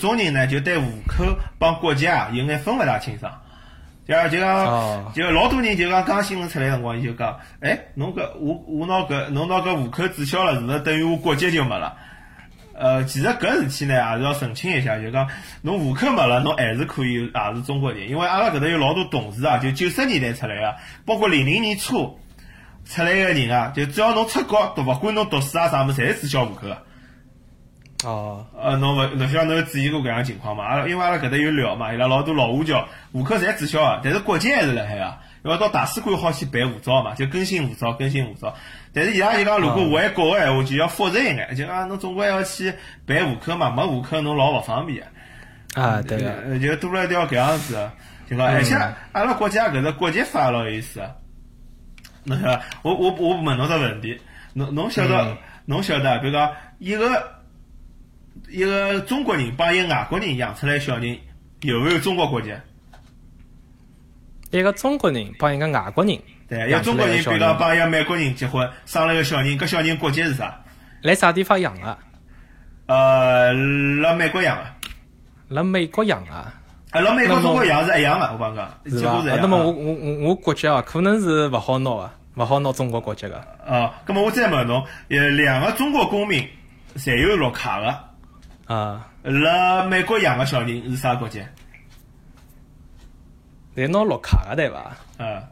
种人呢，就对户口帮国籍啊有眼分勿大清爽。就就讲，就老多人就讲刚新闻出来辰光，伊就讲，哎，侬搿我我拿搿侬拿搿户口注销了，是勿是等于我国籍就没了？呃，其实搿事体呢，还是要澄清一下，就讲侬户口没了，侬还是可以，也是中国人。因为阿拉搿搭有老多同事啊，就九十年代出来个，包括零零年初出来个人啊，就只要侬出国，读勿管侬读书啊啥物事，侪是注销户口个。哦。呃，侬勿，侬晓得侬有注意过搿样情况嘛？阿拉因为阿拉搿搭有聊嘛，伊拉老多老华侨户口侪注销个，但是国籍还是辣海个。因为到大使馆好去办护照嘛，就更新护照，更新护照。但是伊拉就讲，如果回国个闲话，就要复杂一眼，就讲侬总归要去办户口嘛，没户口侬老勿方便个。啊，对个，就多了一条搿样子，就讲，而且阿拉国家搿个国籍法老有意思。侬晓得，我我我问侬只问题，侬侬晓得，侬晓得，比如讲一个一个中国人帮一个外国人养出来小人，有没有中国国籍？一个中国人帮一个外国人，对，一个中国人，比如讲帮一个美国人结婚，生了个小人，搿小人国籍是啥？来啥地方养啊？呃，辣美国养啊。辣美国养啊？啊，辣美国中国养是一样的，我帮讲，是吧？那么我我我我国籍啊，可能是勿好拿个，勿好拿中国国籍个。啊，那么我再问侬，呃，两个中国公民侪有绿卡个，啊，辣美国养个小人是啥国籍？在拿绿卡个对伐？嗯，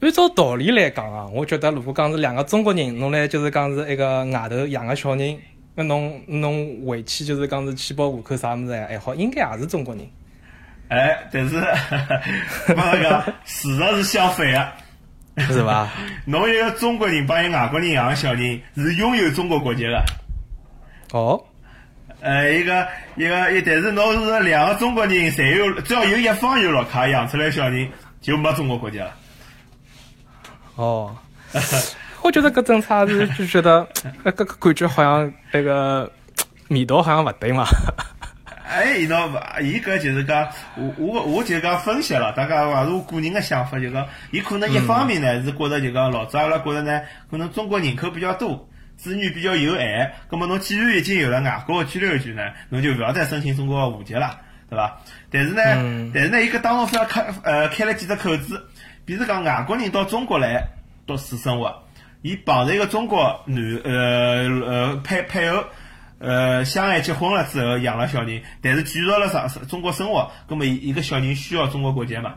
按照道理来讲啊，我觉得如果讲是两个中国人，侬来就是讲是一个外头养个小人，那侬侬回去就是讲是去报户口啥物事还好，应该也是中国人。哎，但是，那个事实是相反个，是伐？侬一个中国人帮一个外国人养个小人是拥有中国国籍个。哦。呃，一个一个一，但是侬是两个中国人，侪有，只要有一方有绿卡，养出来小人就没中国国籍了。哦，我觉得搿政策是就觉得，搿搿感觉好像那个味道好像勿对嘛。哎，伊喏，伊搿就是讲，我我我就讲分析了，大家也是我个人个想法，就讲，伊可能一方面呢是觉得就讲，老早阿拉觉得呢，可能中国人口比较多。子女比较有爱，葛么侬既然已经有了外国的居留权呢，侬就勿要再申请中国的户籍了，对伐？但是呢，但是呢，伊搿当中非要开呃开了几只口子，比如讲外国人到中国来读书生活，伊碰着一个中国男呃呃配配偶呃相爱结婚了之后养了小人，但是继续了上中国生活，葛么一个小人需要中国国籍嘛？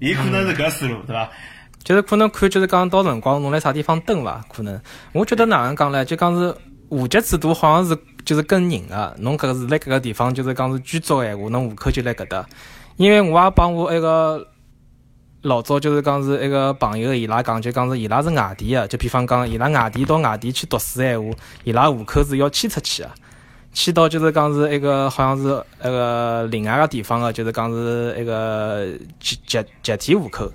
伊可能是搿思路，对伐？就是可能看，就是讲到辰光侬来啥地方蹲伐？可能我觉得哪能讲唻？就讲是户籍制度好像是就是跟人个，侬搿个是辣搿个地方就是讲是居住闲话，侬户口就辣搿搭。因为我也帮我一个老早就是讲是一个朋友，伊拉讲就讲是伊拉是外地个，就比方讲伊拉外地到外地去读书闲话，伊拉户口是要迁出去个，迁到就是讲是一个好像是一个另外个地方个，就是讲是一个集集集体户口。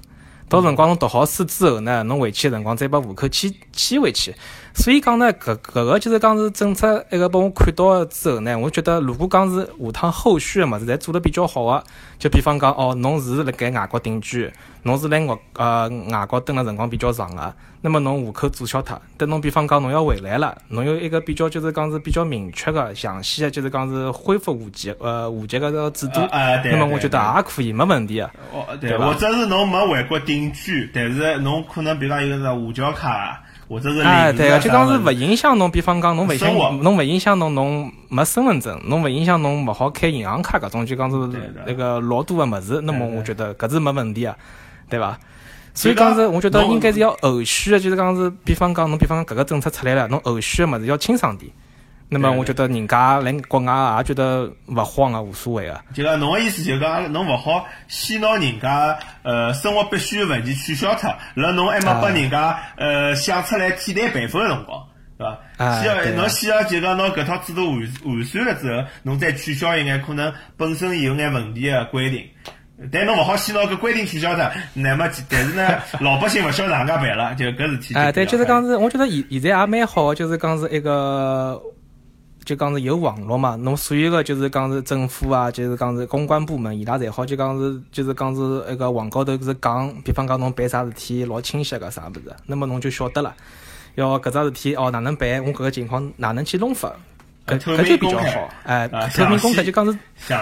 到辰光侬读好书之后呢，侬回去个辰光再把户口迁迁回去。所以讲呢，搿搿个就是讲是政策一个拨我看到之后呢，我觉得如果讲是下趟后续个物事侪做得比较好个，就比方讲哦，侬是辣盖外国定居，侬是辣外呃外国蹲了辰光比较长个，那么侬户口注销脱，等侬比方讲侬要回来了，侬有一个比较就是讲是比较明确个、详细个，就是讲是恢复户籍呃户籍个个制度，那么我觉得也可以没问题个，对或者是侬没回国定居，但是侬可能比如讲有个是华侨卡。哎，对个，就讲是勿影响侬，比方讲侬勿影响侬勿影响侬，侬没身份证，侬勿影响侬勿好开银行卡搿种，就讲是那个老多个物事，那么我觉得搿是没问题啊，对伐？所以讲是，我觉得应该是要后续的，就是讲是，比方讲侬，比方讲搿个政策出来了，侬后续个物事要清爽点。那么我觉得人家来国外也觉得勿慌啊，无所谓啊。就讲侬个意思，就讲侬勿好先拿人家呃生活必需个问题取消脱，辣侬还没拨人家呃想出来替代办法个辰光，对伐？先要侬先要就讲拿搿套制度完完善了之后，侬再取消一眼可能本身有眼问题个规定。但侬勿好先拿搿规定取消脱，那么但是呢，老百姓勿晓得哪能介办了，就搿事体。哎，对，就是讲是，我觉得现现在也蛮好，就是讲是一个。就讲是有网络嘛，侬所有个就是讲是政府啊，就是讲是公关部门，伊拉侪好就讲是就是讲是那个网高头是讲，比方讲侬办啥事体老清晰个啥物事，那么侬就晓得了，要搿只事体哦哪能办，我搿个情况哪能去弄法，搿搿就比较好，哎啊，透明公开就讲是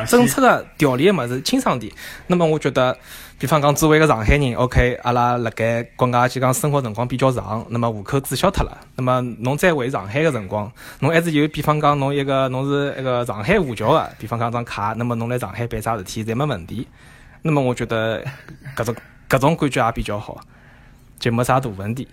政策个条例个物事清爽点。那么我觉得，比方讲作为一个上海人，OK，阿拉辣盖国外就讲生活辰光比较长，那么户口注销脱了，那么侬再回上海个辰光，侬还是有比方讲侬一个侬是一个上海户侨个，比方讲张卡，那么侬来上海办啥事体侪没问题。那么我觉得搿种搿种感觉也比较好，就没啥大问题。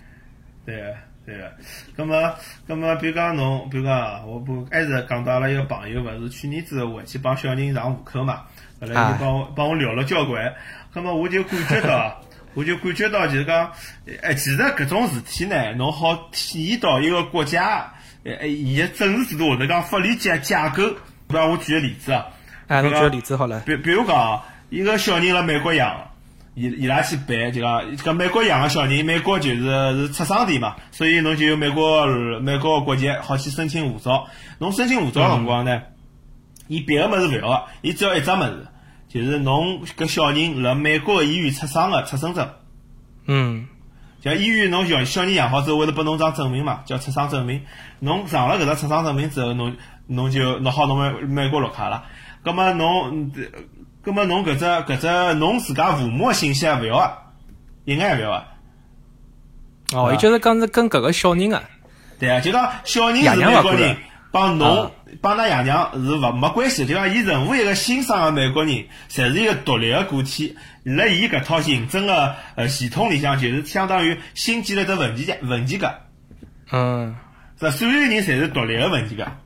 对个，对个。咁么，咁么，比如讲侬，比如讲啊，我不还是讲到阿拉一个朋友，勿是去年子回去帮小人上户口嘛，后来就帮我帮我聊了交关。咁么我就感觉到，我就感觉到就是讲，哎，其实搿种事体呢，侬好体现到一个国家，哎，伊个政治制度或者讲法律架架构。比方我举个例子啊，哎，侬举个例子好了。比比如讲啊，一个小人辣美国养，伊伊拉去办，就讲搿美国养个小人，美国就是是出生地嘛，所以侬就有美国美国个国籍，好去申请护照。侬申请护照个辰光呢，伊别个物事勿要个，伊只要一只物事，就是侬搿小人辣美国个医院出生个出生证。嗯像医院侬小小人养好之后，会得拨侬张证明嘛，叫出生证明。侬上了搿只出生证明之后，侬侬就拿好侬美美国绿卡了。葛末侬，葛末侬搿只搿只侬自家父母个信息也勿要啊，一眼也勿要啊。哦，伊就是讲是跟搿个小人啊。对啊，就讲小人是美国人，帮侬啊帮㑚爷娘是勿没关系。就讲伊任何一个新生个美国人，侪是一个独立个个体。辣伊搿套行政个呃系统里向，就是相当于新建了只文件夹文件夹。嗯是吧所有人侪是独立个文件夹，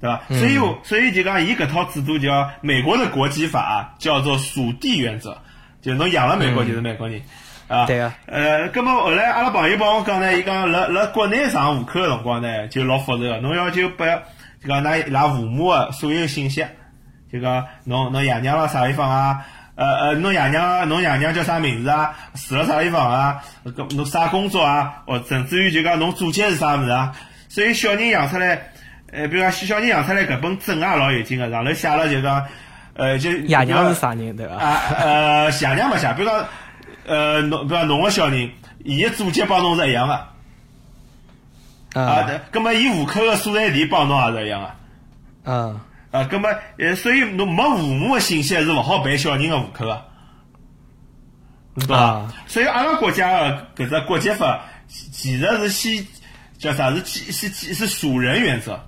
对吧？所以我，所以就讲，伊搿套制度叫美国的国籍法啊，叫做属地原则，就侬养了美国就是美国人，啊。对啊。呃，葛么后来阿拉朋友帮我讲呢，伊讲辣辣国内上户口个辰光呢，就老复杂个，侬要求拨就讲㑚伊拉父母个所有信息，就讲侬侬爷娘辣啥地方啊？呃呃，侬爷娘侬爷娘叫啥名字啊？住辣啥地方啊？搿侬啥工作啊？或甚至于就讲侬祖籍是啥物事啊？所以小人养出来，呃，比如讲小人养出来搿本证也老有劲个，上头写了就讲，呃，就爷娘是啥人对伐？啊呃，爷娘勿写，比如讲，呃，侬比如讲侬个小人，伊个祖籍帮侬是一样个，啊，啊对，葛么伊户口个所在地帮侬也是一样个。嗯啊，葛么，呃，所以侬没父母个信息是勿好办小人个户口个，对伐啊？所以阿拉国家个搿只国籍法其其实是先叫啥？是先是基是属人原则，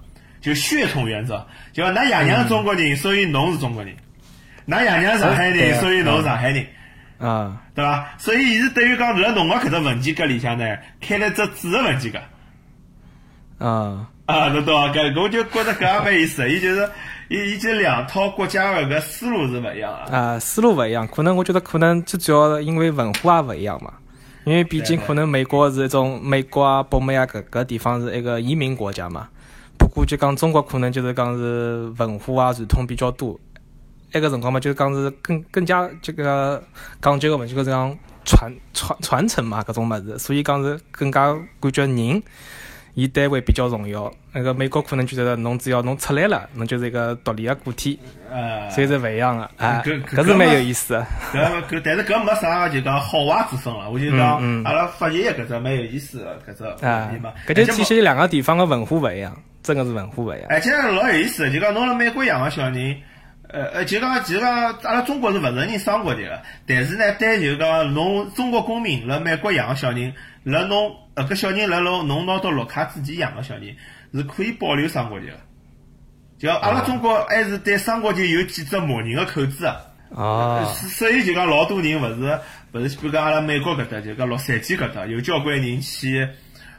就血统原则，就讲㑚爷娘是中国人，所以侬是中国人；㑚爷娘是上海人，所以侬是上海人，啊对伐？所以伊是等于讲辣侬个搿只文件夹里向呢，开了只子个文件夹。啊啊，侬懂伐？搿我就觉着搿也蛮有意思，伊就是伊伊就两套国家个搿思路是勿一样啊。啊，思路勿一样，可能我觉得可能最主要因为文化也勿一样嘛。因为毕竟可能美国是一种美国啊、北美啊搿搿地方是一个移民国家嘛。不过就讲中国可能就是讲是文化啊传统比较多，埃个辰光嘛就是讲是更更加这个讲究个问题，就是讲传传传承嘛搿种物事，所以讲是更加感觉人。伊单位比较重要，那个美国可能觉得侬只要侬出来了，侬就是一个独立个个体，呃，所以是勿一样个，啊，搿是蛮有意思个。搿搿，但是搿没啥就讲好坏之分了。我就讲阿拉发现搿只蛮有意思个搿只问啊题嘛。，搿就体现两个地方个文化勿一样，真个是文化勿一样。而且老有意思的，就讲侬辣美国养个小人，呃呃，就讲其实讲阿拉中国是勿承认双国籍个，但是呢，对就讲侬中国公民辣美国养个小人，辣侬呃搿小人辣侬侬拿到绿卡之前养个小人，是可以保留双国籍个。就阿拉中国还是对双国籍有几只默认个口子个。哦，所以就讲老多人勿是勿是，比如讲阿拉美国搿搭，就讲洛杉矶搿搭有交关人去，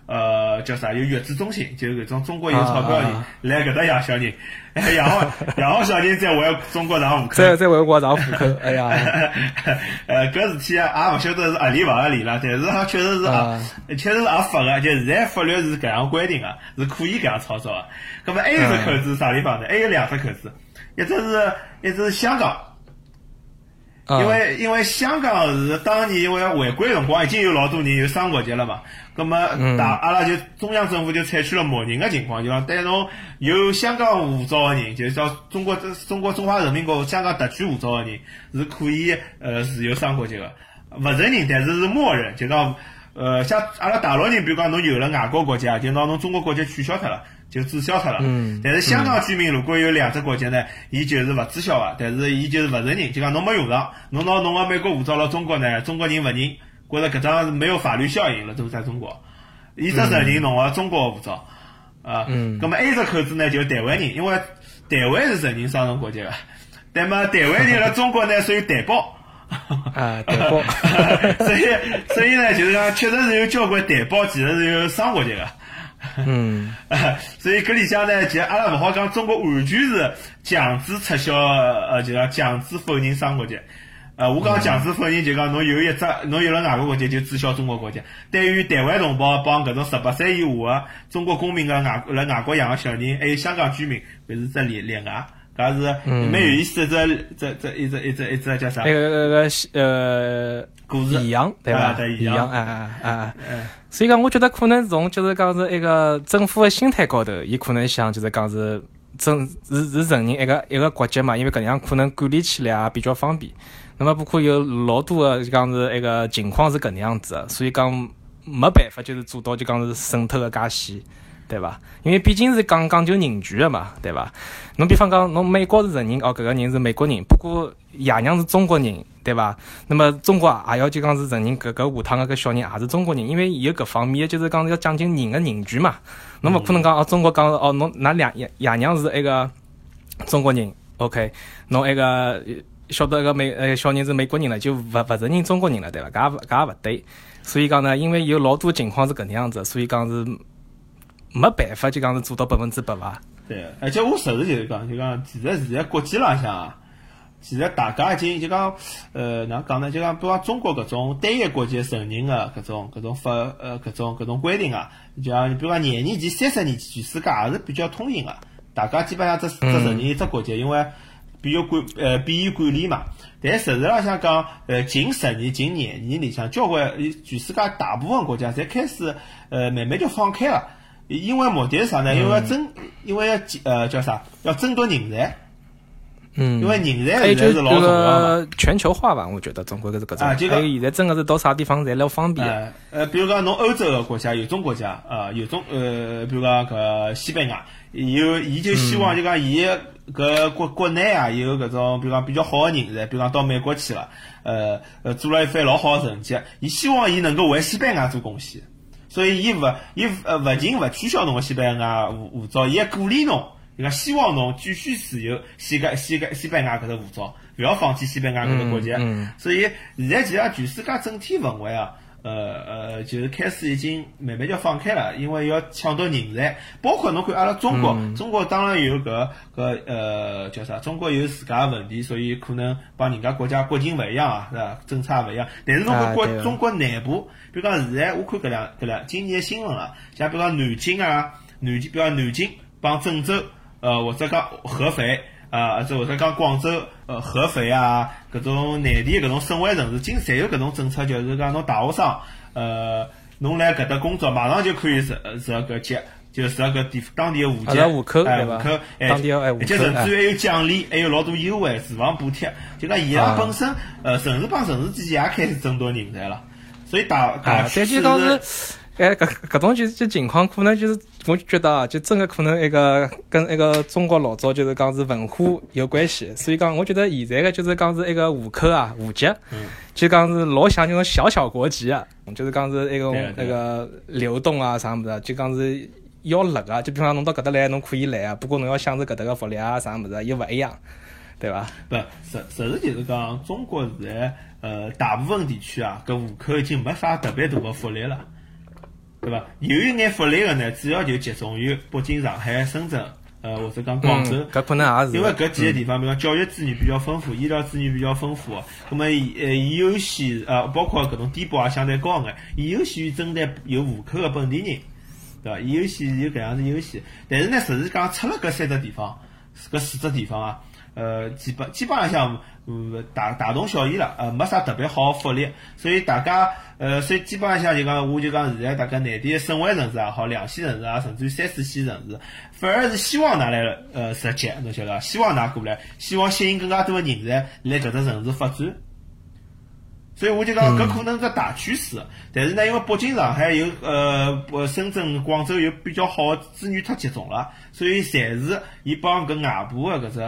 呃，叫啥？有月子中心，就是搿种中国有钞票的人啊来搿搭养小人，养好 养好小人再回中国上户口。再再回国上户口，哎呀，呃，搿事体啊，也勿晓得是合理勿合理啦，但是哈确实是啊啊，确实是合法个，就现在法律是搿样规定个，是可以搿样操作个。葛末还有只口子是啥地方呢？还有两只口子，一只是一只是香港。啊因为因为香港是当年因为回归辰光已经有老多人有双国籍了嘛，葛么嗯。大阿拉就中央政府就采取了默认个情况，就讲对侬有香港护照个人，就是叫中国中国中华人民共和国香港特区护照个人是可以呃持有双国籍个，勿承认但是是默认，就讲呃，像阿拉大陆人，比如讲侬有了外国国籍啊，就拿侬中国国籍取消脱了，就注销脱了。嗯。但是香港居民如果有两只国籍呢，伊就是勿注销个，但是伊就是勿承认，就讲侬没用上，侬拿侬个美国护照辣中国呢，中国人勿认，觉着搿张是没有法律效应了，都在中国，伊只承认侬个中国护照。啊。嗯。葛末还有只口子呢，就是台湾人，因为台湾是承认双重国籍个，但么台湾人辣中国呢 属于台胞。啊，台胞，所以所以呢，就是讲，确实是有交关台胞，其实是有双国籍个。嗯，所以搿里向呢，其实阿拉勿好讲中国完全是强制撤销，呃，就讲强制否认双国籍。呃，我讲强制否认，就讲侬有一只，侬有了外国国籍就注销中国国籍。对于台湾同胞帮搿种十八岁以下个中国公民个外辣外国养个小人，还有香港居民，搿是只例例外。搿是蛮有意思，只只只一只一只一只叫啥？那个那个呃，故事一样对吧？一样，哎哎哎哎。所以讲，我觉得可能从就是讲是一个政府的心态高头，伊可能想就是讲是政是是承认一个一个国籍嘛，因为搿样可能管理起来也比较方便。那么，包括有老多的就讲是一个情况是搿能样子的，所以讲没办法就是做到就讲是渗透个介细。对伐？因为毕竟是讲讲究人权的嘛，对伐？侬比方讲，侬美国是承认哦，搿个人是美国人，不过爷娘是中国人，对伐？那么中国也要就讲是承认搿个下趟个搿小人也是中国人，因为有搿方面就是讲要讲究人个人权嘛。侬勿可能讲哦，中国讲哦，侬㑚两爷爷娘是一个中国人，OK？侬一个晓得个美呃小人是美国人了，就勿勿承认中国人了，对伐？搿也搿也勿对。所以讲呢，因为有老多情况是搿能样子，所以讲是。没办法，就讲是做到百分之百伐？对，而且我实事求是讲，就讲其实现在国际浪向啊，其实大家已经就讲，呃，哪能讲呢？就讲，比方中国搿种单一国籍承认的搿种搿种法，呃，搿种搿种规定啊，就像比如讲廿年前、三十年前，全世界也是比较通行的，大家基本上只只承认一只国籍，因为比较管，呃，便于管理嘛。但实事浪向讲，呃，近十年、近廿年里向，交关全世界大部分国家侪开始，呃，慢慢就放开了。因为目的是啥呢？因为要争，因为要呃叫啥？要争夺人才。嗯。因为人才现在是老重要嘛。全球化吧，我觉得中国搿是搿种。啊，就讲现在真的是到啥地方侪老方便。呃，比如讲侬欧洲个国家有种国家啊，有种呃，比如讲搿西班牙，有伊就希望就讲伊搿国国内啊有搿种比如讲比较好个人才，比如讲到美国去了，呃呃做了一番老好个成绩，伊希望伊能够为西班牙做贡献。所以，伊勿，伊呃勿仅勿取消侬个西班牙护护照，伊还鼓励侬，伊讲希望侬继续持有西个西个西班牙搿只护照，勿要放弃西班牙搿只国籍。所以，现在其实全世界整体氛围啊。呃呃，就是开始已经慢慢就放开了，因为要抢夺人才，包括侬看阿拉中国，中国当然有搿搿呃叫啥？中国有自家问题，所以可能帮人家国家国情勿一样啊，是吧？政策勿一样。但是侬看国中国内部，比如讲现在我看搿两搿两今年新闻啊，像比如讲南京啊，南京比如讲南京帮郑州，呃或者讲合肥。啊，或者讲广州、呃合肥啊，搿种内地搿种省会城市，今侪有搿种政策，就是讲侬大学生，呃，侬来搿搭工作，马上就可以入入搿籍，就入搿地当地个户籍，户口对吧？当地而且甚至于还有奖励，还有老多优惠、住房补贴，就讲伊拉本身，呃，城市帮城市之间也开始争夺人才了，所以大大趋势是。哎，搿搿种就就情况，可能就是，我就觉得啊，就真的可能一个跟一个中国老早就是讲是文化有关系，所以讲，我觉得现在个就是讲是一个户口啊，户籍，就讲是老像那种小小国籍啊，就是讲是一个那个流动啊啥么子，就讲是要立啊，就比方侬到搿搭来，侬可以来啊，不过侬要享受搿搭个福利啊啥么子，又勿一样，对伐？不，实实事就是讲，中国现在呃大部分地区啊，搿户口已经没啥特别大个福利了。对伐？有一眼福利个呢，主要就集中于北京、上海、深圳，呃，或者讲广州。搿可能也是。因为搿几个地方，比如讲教育资源比较丰富，医疗资源比较丰富，那么呃，伊优先呃，包括搿种低保也相对高眼，伊优先于针对有户口个本地人，对伐？伊优先有搿样子优先。但是呢，实际讲出了搿三只地方，搿四只地方啊。呃，基本基本上像呃大大同小异了，呃，没啥特别好福利，所以大家呃，所以基本上像就讲，我就讲现在大概内地的省会城市也好，两线城市啊，甚至于三四线城市，反而是希望拿来呃实际，侬晓得伐？希望拿过来，希望吸引更加多的人才来搿只城市发展。所以我就讲搿可能是大趋势。但是呢，因为北京、上海有呃，呃深圳、广州有比较好的资源太集中了，所以暂时伊帮搿外部的搿只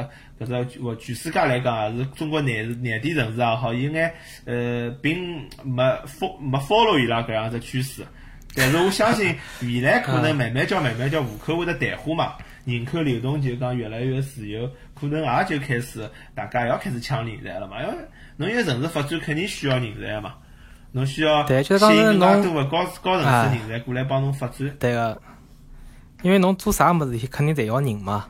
搿只我全世界来讲也，是中国内内地城市也好，有眼呃并没 fo 没 follow 伊拉搿样子趋势。但是我相信 未来可能慢慢叫慢慢叫户口会得淡化嘛，人口流动就讲越来越自由，可能也就开始大家也要开始抢人才了嘛。因为侬一个城市发展肯定需要人才嘛，侬需要吸引更加多的高高层次人才过来帮侬发展。对个，因为侬做啥物事体肯定侪要人嘛。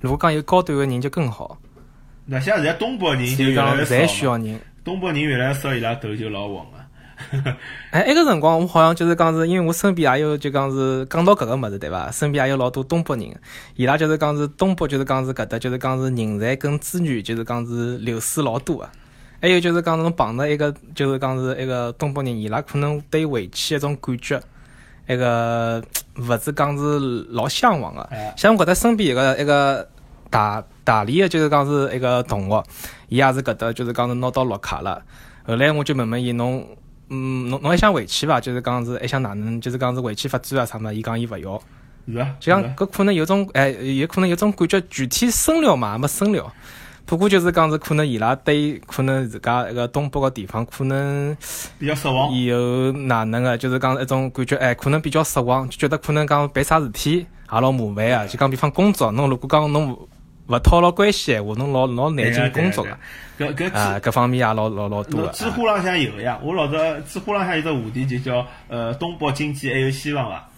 如果讲有高端个人就更好，那像现在东北人就越来越少，需要人。东北人越来越少，伊拉头就老红个。哎，埃个辰光我好像就是讲是，因为我身边也有就讲是讲到搿个物事对伐？身边也有老多东北人，伊拉就是讲是东北就是讲是搿搭就是讲是人才跟资源就是讲是流失老多个。还有就是讲侬碰到一个就是讲是一个东北人，伊拉可能对回去一种感觉，一个勿是讲是老向往个。哎，像我搿搭身边一个一个大大理个，就是讲是一个同学，伊也是搿搭就是讲是拿到绿卡了。后来我就问问伊侬，嗯，侬侬还想回去伐？就是讲是还想哪能，就是讲是回去发展啊啥么？伊讲伊勿要，是啊，就讲是啊搿可能有种哎，有可能有种感觉，具体深了嘛，也没深了。不过就是讲是可能伊拉对可能自家一个东北个地方可能比较失望。有哪能个，就是讲一种感觉，哎，可能比较失望，就觉得可能讲办啥事体也老麻烦啊。就讲比方工作，侬如果讲侬勿套牢关系闲话，侬老老难进工作个搿搿搿方面也老老老多。知乎浪向有个呀，我老早知乎浪向有只话题就叫呃东北经济还有希望伐？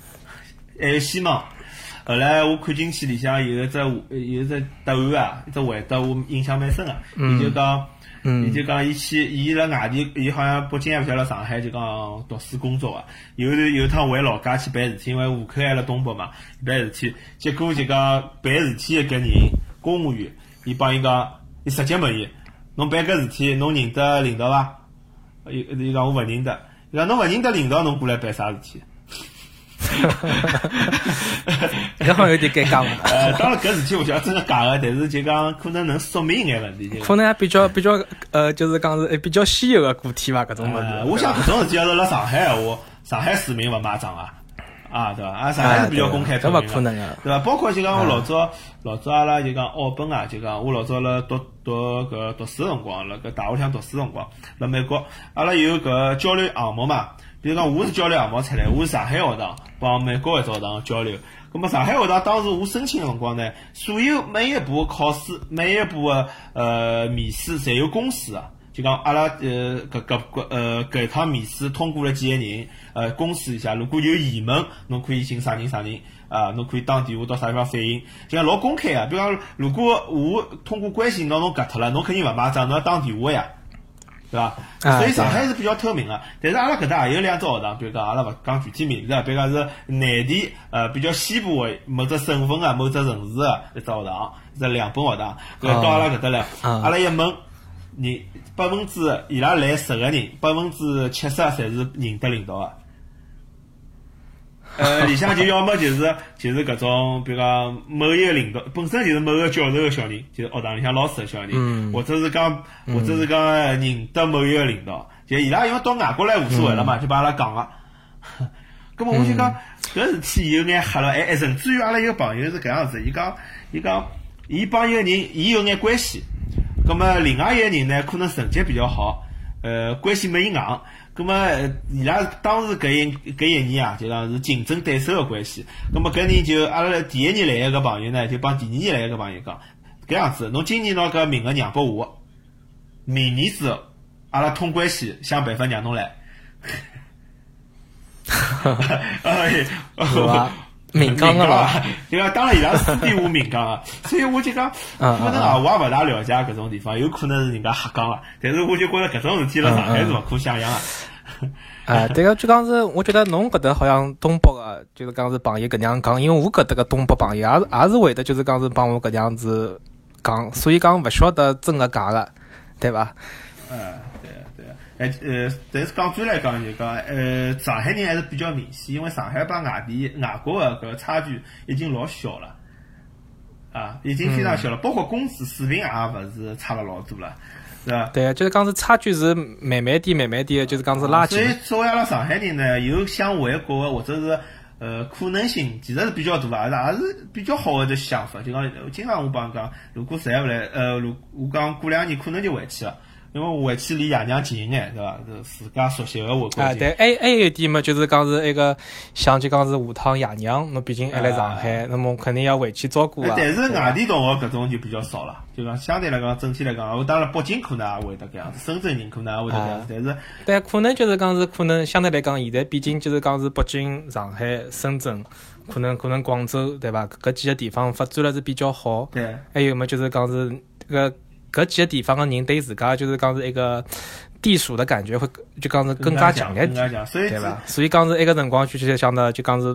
还有希望。后来我看进去里向有一只有一只答案啊，一只回答我印象蛮深个。伊就讲，伊嗯就讲伊去，伊辣外地，伊好像北京还勿晓得上海就讲读书工作啊。有有一趟回老家去办事体，因为户口还辣东北嘛，办事体，结果就讲办事体的搿人，公务员，伊帮伊讲，伊直接问伊，侬办搿事体，侬认得领导伐？伊伊讲我勿认得，伊讲侬勿认得领导，侬过来办啥事体？搿好像有点尴尬嘛。呃，当然搿事体勿晓得真个假个，但是就讲可能能说明一眼问题。可能还比较比较呃，就是讲是比较稀有个个体伐，搿种物事。呃，我想搿种事体要是辣上海闲话，上海市民勿买账啊，啊对伐？啊，上海是比较公开透搿明的，勿可能个。对伐？包括就讲我老早老早阿拉就讲澳本啊，就讲我老早辣读读搿读书辰光，辣搿大学里向读书辰光，辣美国，阿拉有搿交流项目嘛。比如讲，我是交流项目出来，我是上海学堂帮美国一只学堂交流。咁么上海学堂当时我申请个辰光呢，所有每一步考试、每一步个呃面试侪有公示啊。就讲阿拉呃搿搿搿呃搿一趟面试通过了几个人，呃公示一下，如果有疑问，侬可以寻啥人啥人啊，侬可以打电话到啥地方反映，就讲老公开啊。比如讲，如果我通过关系拿侬夹脱了，侬肯定勿买账，侬要打电话呀。对伐？啊所以上海是比较透明个，但是阿拉搿搭也有两只学堂，比如讲阿拉勿讲具体名字啊，比如讲是内地呃比较西部个某只省份啊、某只城市个一只学堂，一只两本学堂，搿到阿拉搿搭来，啊阿拉一问，人百分之伊拉来十个人，百分之七十侪是认得领导个。呃，里向就要么就是就是搿种，比如讲某一个领导本身就是某个教授个小人，就是学堂里向老师个小人，嗯。或者是讲或者是讲认得某一个领导，就伊拉因为到外国来无所谓了嘛，就帮阿拉讲个。咁么我就讲搿事体有眼吓了，哎哎，甚至于阿拉一个朋友是搿样子，伊讲伊讲伊帮一个人，伊有眼关系，咁么另外一个人呢，可能成绩比较好，呃，关系没伊硬。咁么，呃伊拉当时搿一搿一年啊，就讲是竞争对手个关系。咁么搿人就阿拉第一年来个朋友呢，就帮第二年来个朋友讲，搿样子，侬今年拿搿名额让拨我，明年子阿拉通关系想办法让侬来。哎，是伐？明讲个啊咯，，对伐？当然伊拉私底下明讲啊，所以我就讲，可能啊，我也勿大了解搿种地方，有可能是人家瞎讲个，但是我就觉着搿种事体辣上海是勿可想象个。啊，对个，就讲是，我觉得侬搿搭好像东北个，就是讲是朋友搿能样讲，因为我搿搭个东北朋友也是也是会得，就是讲是帮我搿能样子讲，所以讲勿晓得真个假个，对伐？嗯，对啊对啊，哎呃，但是讲转来讲就讲，呃，上海人还是比较明显，因为上海帮外地外国的搿个差距已经老小了，啊，已经非常小了，包括工资水平也勿是差了老多了。是吧？对，就是讲是差距是慢慢点、慢慢点，就是讲是拉近所以。作为阿拉上海人呢，有想回国的或者是呃可能性，其实是比较大的，也是比较好的这想法。就讲经常我帮讲，如果实在勿来，呃，如我讲过两年可能就回去了，因为回去离爷娘近一眼，对伐？是自家熟悉的回国啊，对，还还有一点嘛，就是讲是一个想就讲是下趟爷娘，侬毕竟还来上海，那么肯定要回去照顾啊。哎但是外地同学搿种就比较少了，就讲相对来讲，整体来讲，我当然北京可能也会得搿样子，深圳人可能也会得搿样子，但是但可能就是讲是可能相对来讲，现在毕竟就是讲是北京、上海、深圳，可能可能广州对伐？搿几个地方发展了是比较好。对。还有么就是讲是搿搿几个地方个人对自家就是讲是一个地属的感觉会就讲是更加强烈点，更加强，所以对伐？所以讲是一个辰光就就想到就讲是。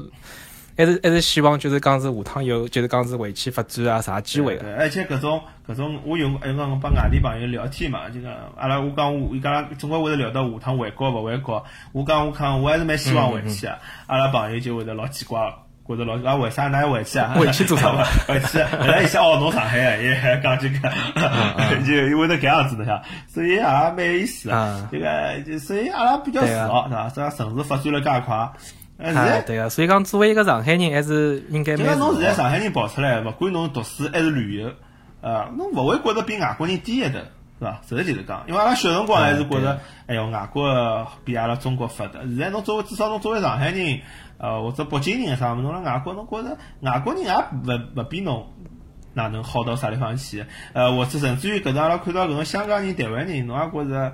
还是还是希望就是讲是下趟有就是讲是回去发展啊啥机会个。对，而且搿种搿种，我有有辰光帮外地朋友聊天嘛，就讲阿拉我讲我伊讲总归会得聊到下趟回国勿回国，我讲我讲我还是蛮希望回去啊。阿拉朋友就会得老奇怪，觉着老啊为啥㑚要回去啊？回去做啥嘛？回去，本 来一想哦，侬上海个，也讲这个，就会得搿样子的呀，所以也蛮有意思啊。这个就所以阿拉比较自豪，对伐？这城市发展了介快。啊，对个，所以讲作为一个上海人，还是应该就蛮自豪。讲侬现在上海人跑出来，勿管侬读书还是旅游，呃，侬勿会觉着比外国人低一头，是伐？实际就是讲，因为阿拉小辰光还是觉着，哎哟，外国比阿拉中国发达。现在侬作为至少侬作为上海人，呃，或者北京人啥物事，侬辣外国侬觉着外国人也勿勿比侬。哪能好到啥地方去？呃，或者甚至于搿能阿拉看到搿种香港人、台湾人，侬也觉着，呃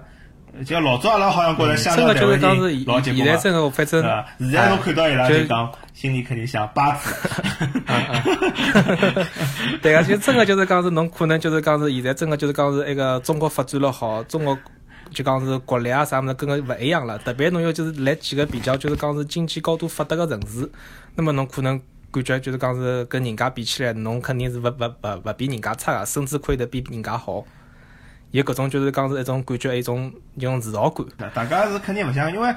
就老早阿拉好像觉着香港、台湾讲是人老结棍个现在真的反正？现在侬看到伊拉就就讲，心里肯定想八字。对个，就真的就是讲是侬可能就是讲是现在真的就是讲是一个中国发展了好，中国就讲是国力啊啥物事跟个勿一样了。特别侬要就是来几个比较就是讲是经济高度发达个城市，那么侬可能感觉就是讲是跟人家比起来，侬肯定是勿勿勿勿比人家差个，甚至可以得比人家好。有搿种就是讲是一种感觉，一种一种自豪感。大大家是肯定勿想，因为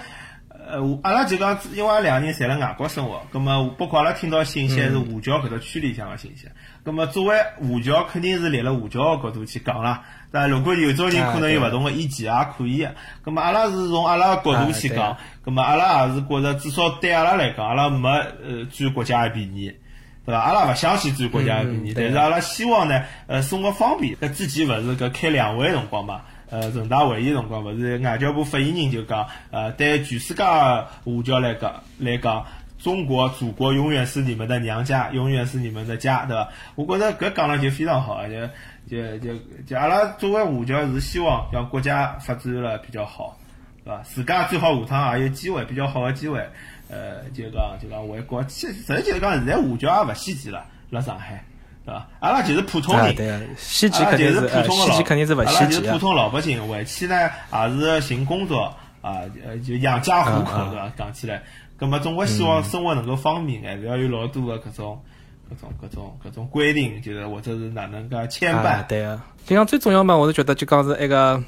呃，我阿拉就讲，因为阿拉两个人侪辣外国生活，葛么包括阿拉听到信息还是华侨搿只区里向个信息，葛么作为华侨肯定是立了华侨个角度去讲啦。但如果有种人可能有勿同个意见也可以个，葛么阿拉是从阿拉个角度去讲，葛么阿拉也是觉着至少对阿拉来讲，阿拉没呃占国家个便宜。对伐？阿拉勿想去占国家个便宜，但是阿拉希望呢，呃，生活方便。搿之前勿是搿开两会辰光嘛？呃，人大会议辰光，勿是外交部发言人就讲，呃，对全世界华侨来讲来讲，中国祖国永远是你们的娘家，永远是你们的家，对伐？我觉着搿讲了就非常好，就就就就阿拉作为华侨是希望让国家发展了比较好，对伐？自家最好下趟也有机会，比较好的机会。呃，就讲就讲回国，其实实际就是讲现在华侨也勿稀奇了，辣上海，对伐？阿拉就是普通人，啊对个，稀奇肯定就是普通个老，奇肯定是勿阿拉稀奇个。就是普通老百姓，回去呢也是寻工作啊，呃，就养家糊口，嗯对伐？讲起来，葛么总归希望生活能够方便眼，勿要有老多个搿种。搿种搿种搿种规定，就是或者是哪能介牵啊绊，，对个。就讲最重要嘛，我是觉得就讲是一个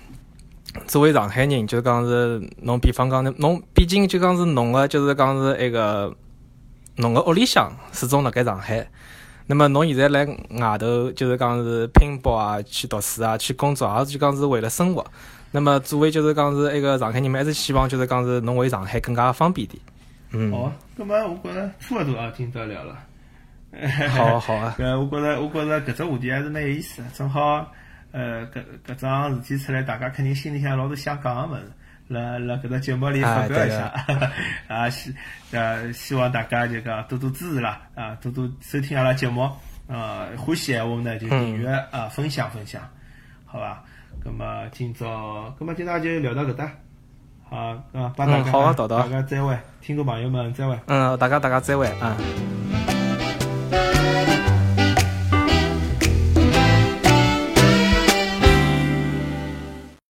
作为上海人，就是讲是侬，比方讲侬，毕竟就讲是侬个，就是讲是一个侬个屋里向始终辣盖上海。那么侬现在来外头，就是讲是拼搏啊，去读书啊，去工作啊，就讲是为了生活。那么作为就是讲是一个上海人嘛，还是希望就是讲是侬回上海更加方便点。嗯，好，葛么我觉着差勿多啊，今朝聊了。好啊好啊，呃我觉着，我觉着搿只话题还是蛮有意思的，正好，呃，搿搿桩事体出来，大家肯定心里向老多想讲个物事，辣辣搿只节目里发表一下，啊 希呃希望大家就讲多多支持啦，啊多多收听阿拉节目，啊欢喜闲话呢就订阅啊分享分享，好伐？葛么今朝，葛么今朝就聊到搿搭，好啊，帮大家嗯好大家再会，听众朋友们再会。嗯，大家大家再会啊。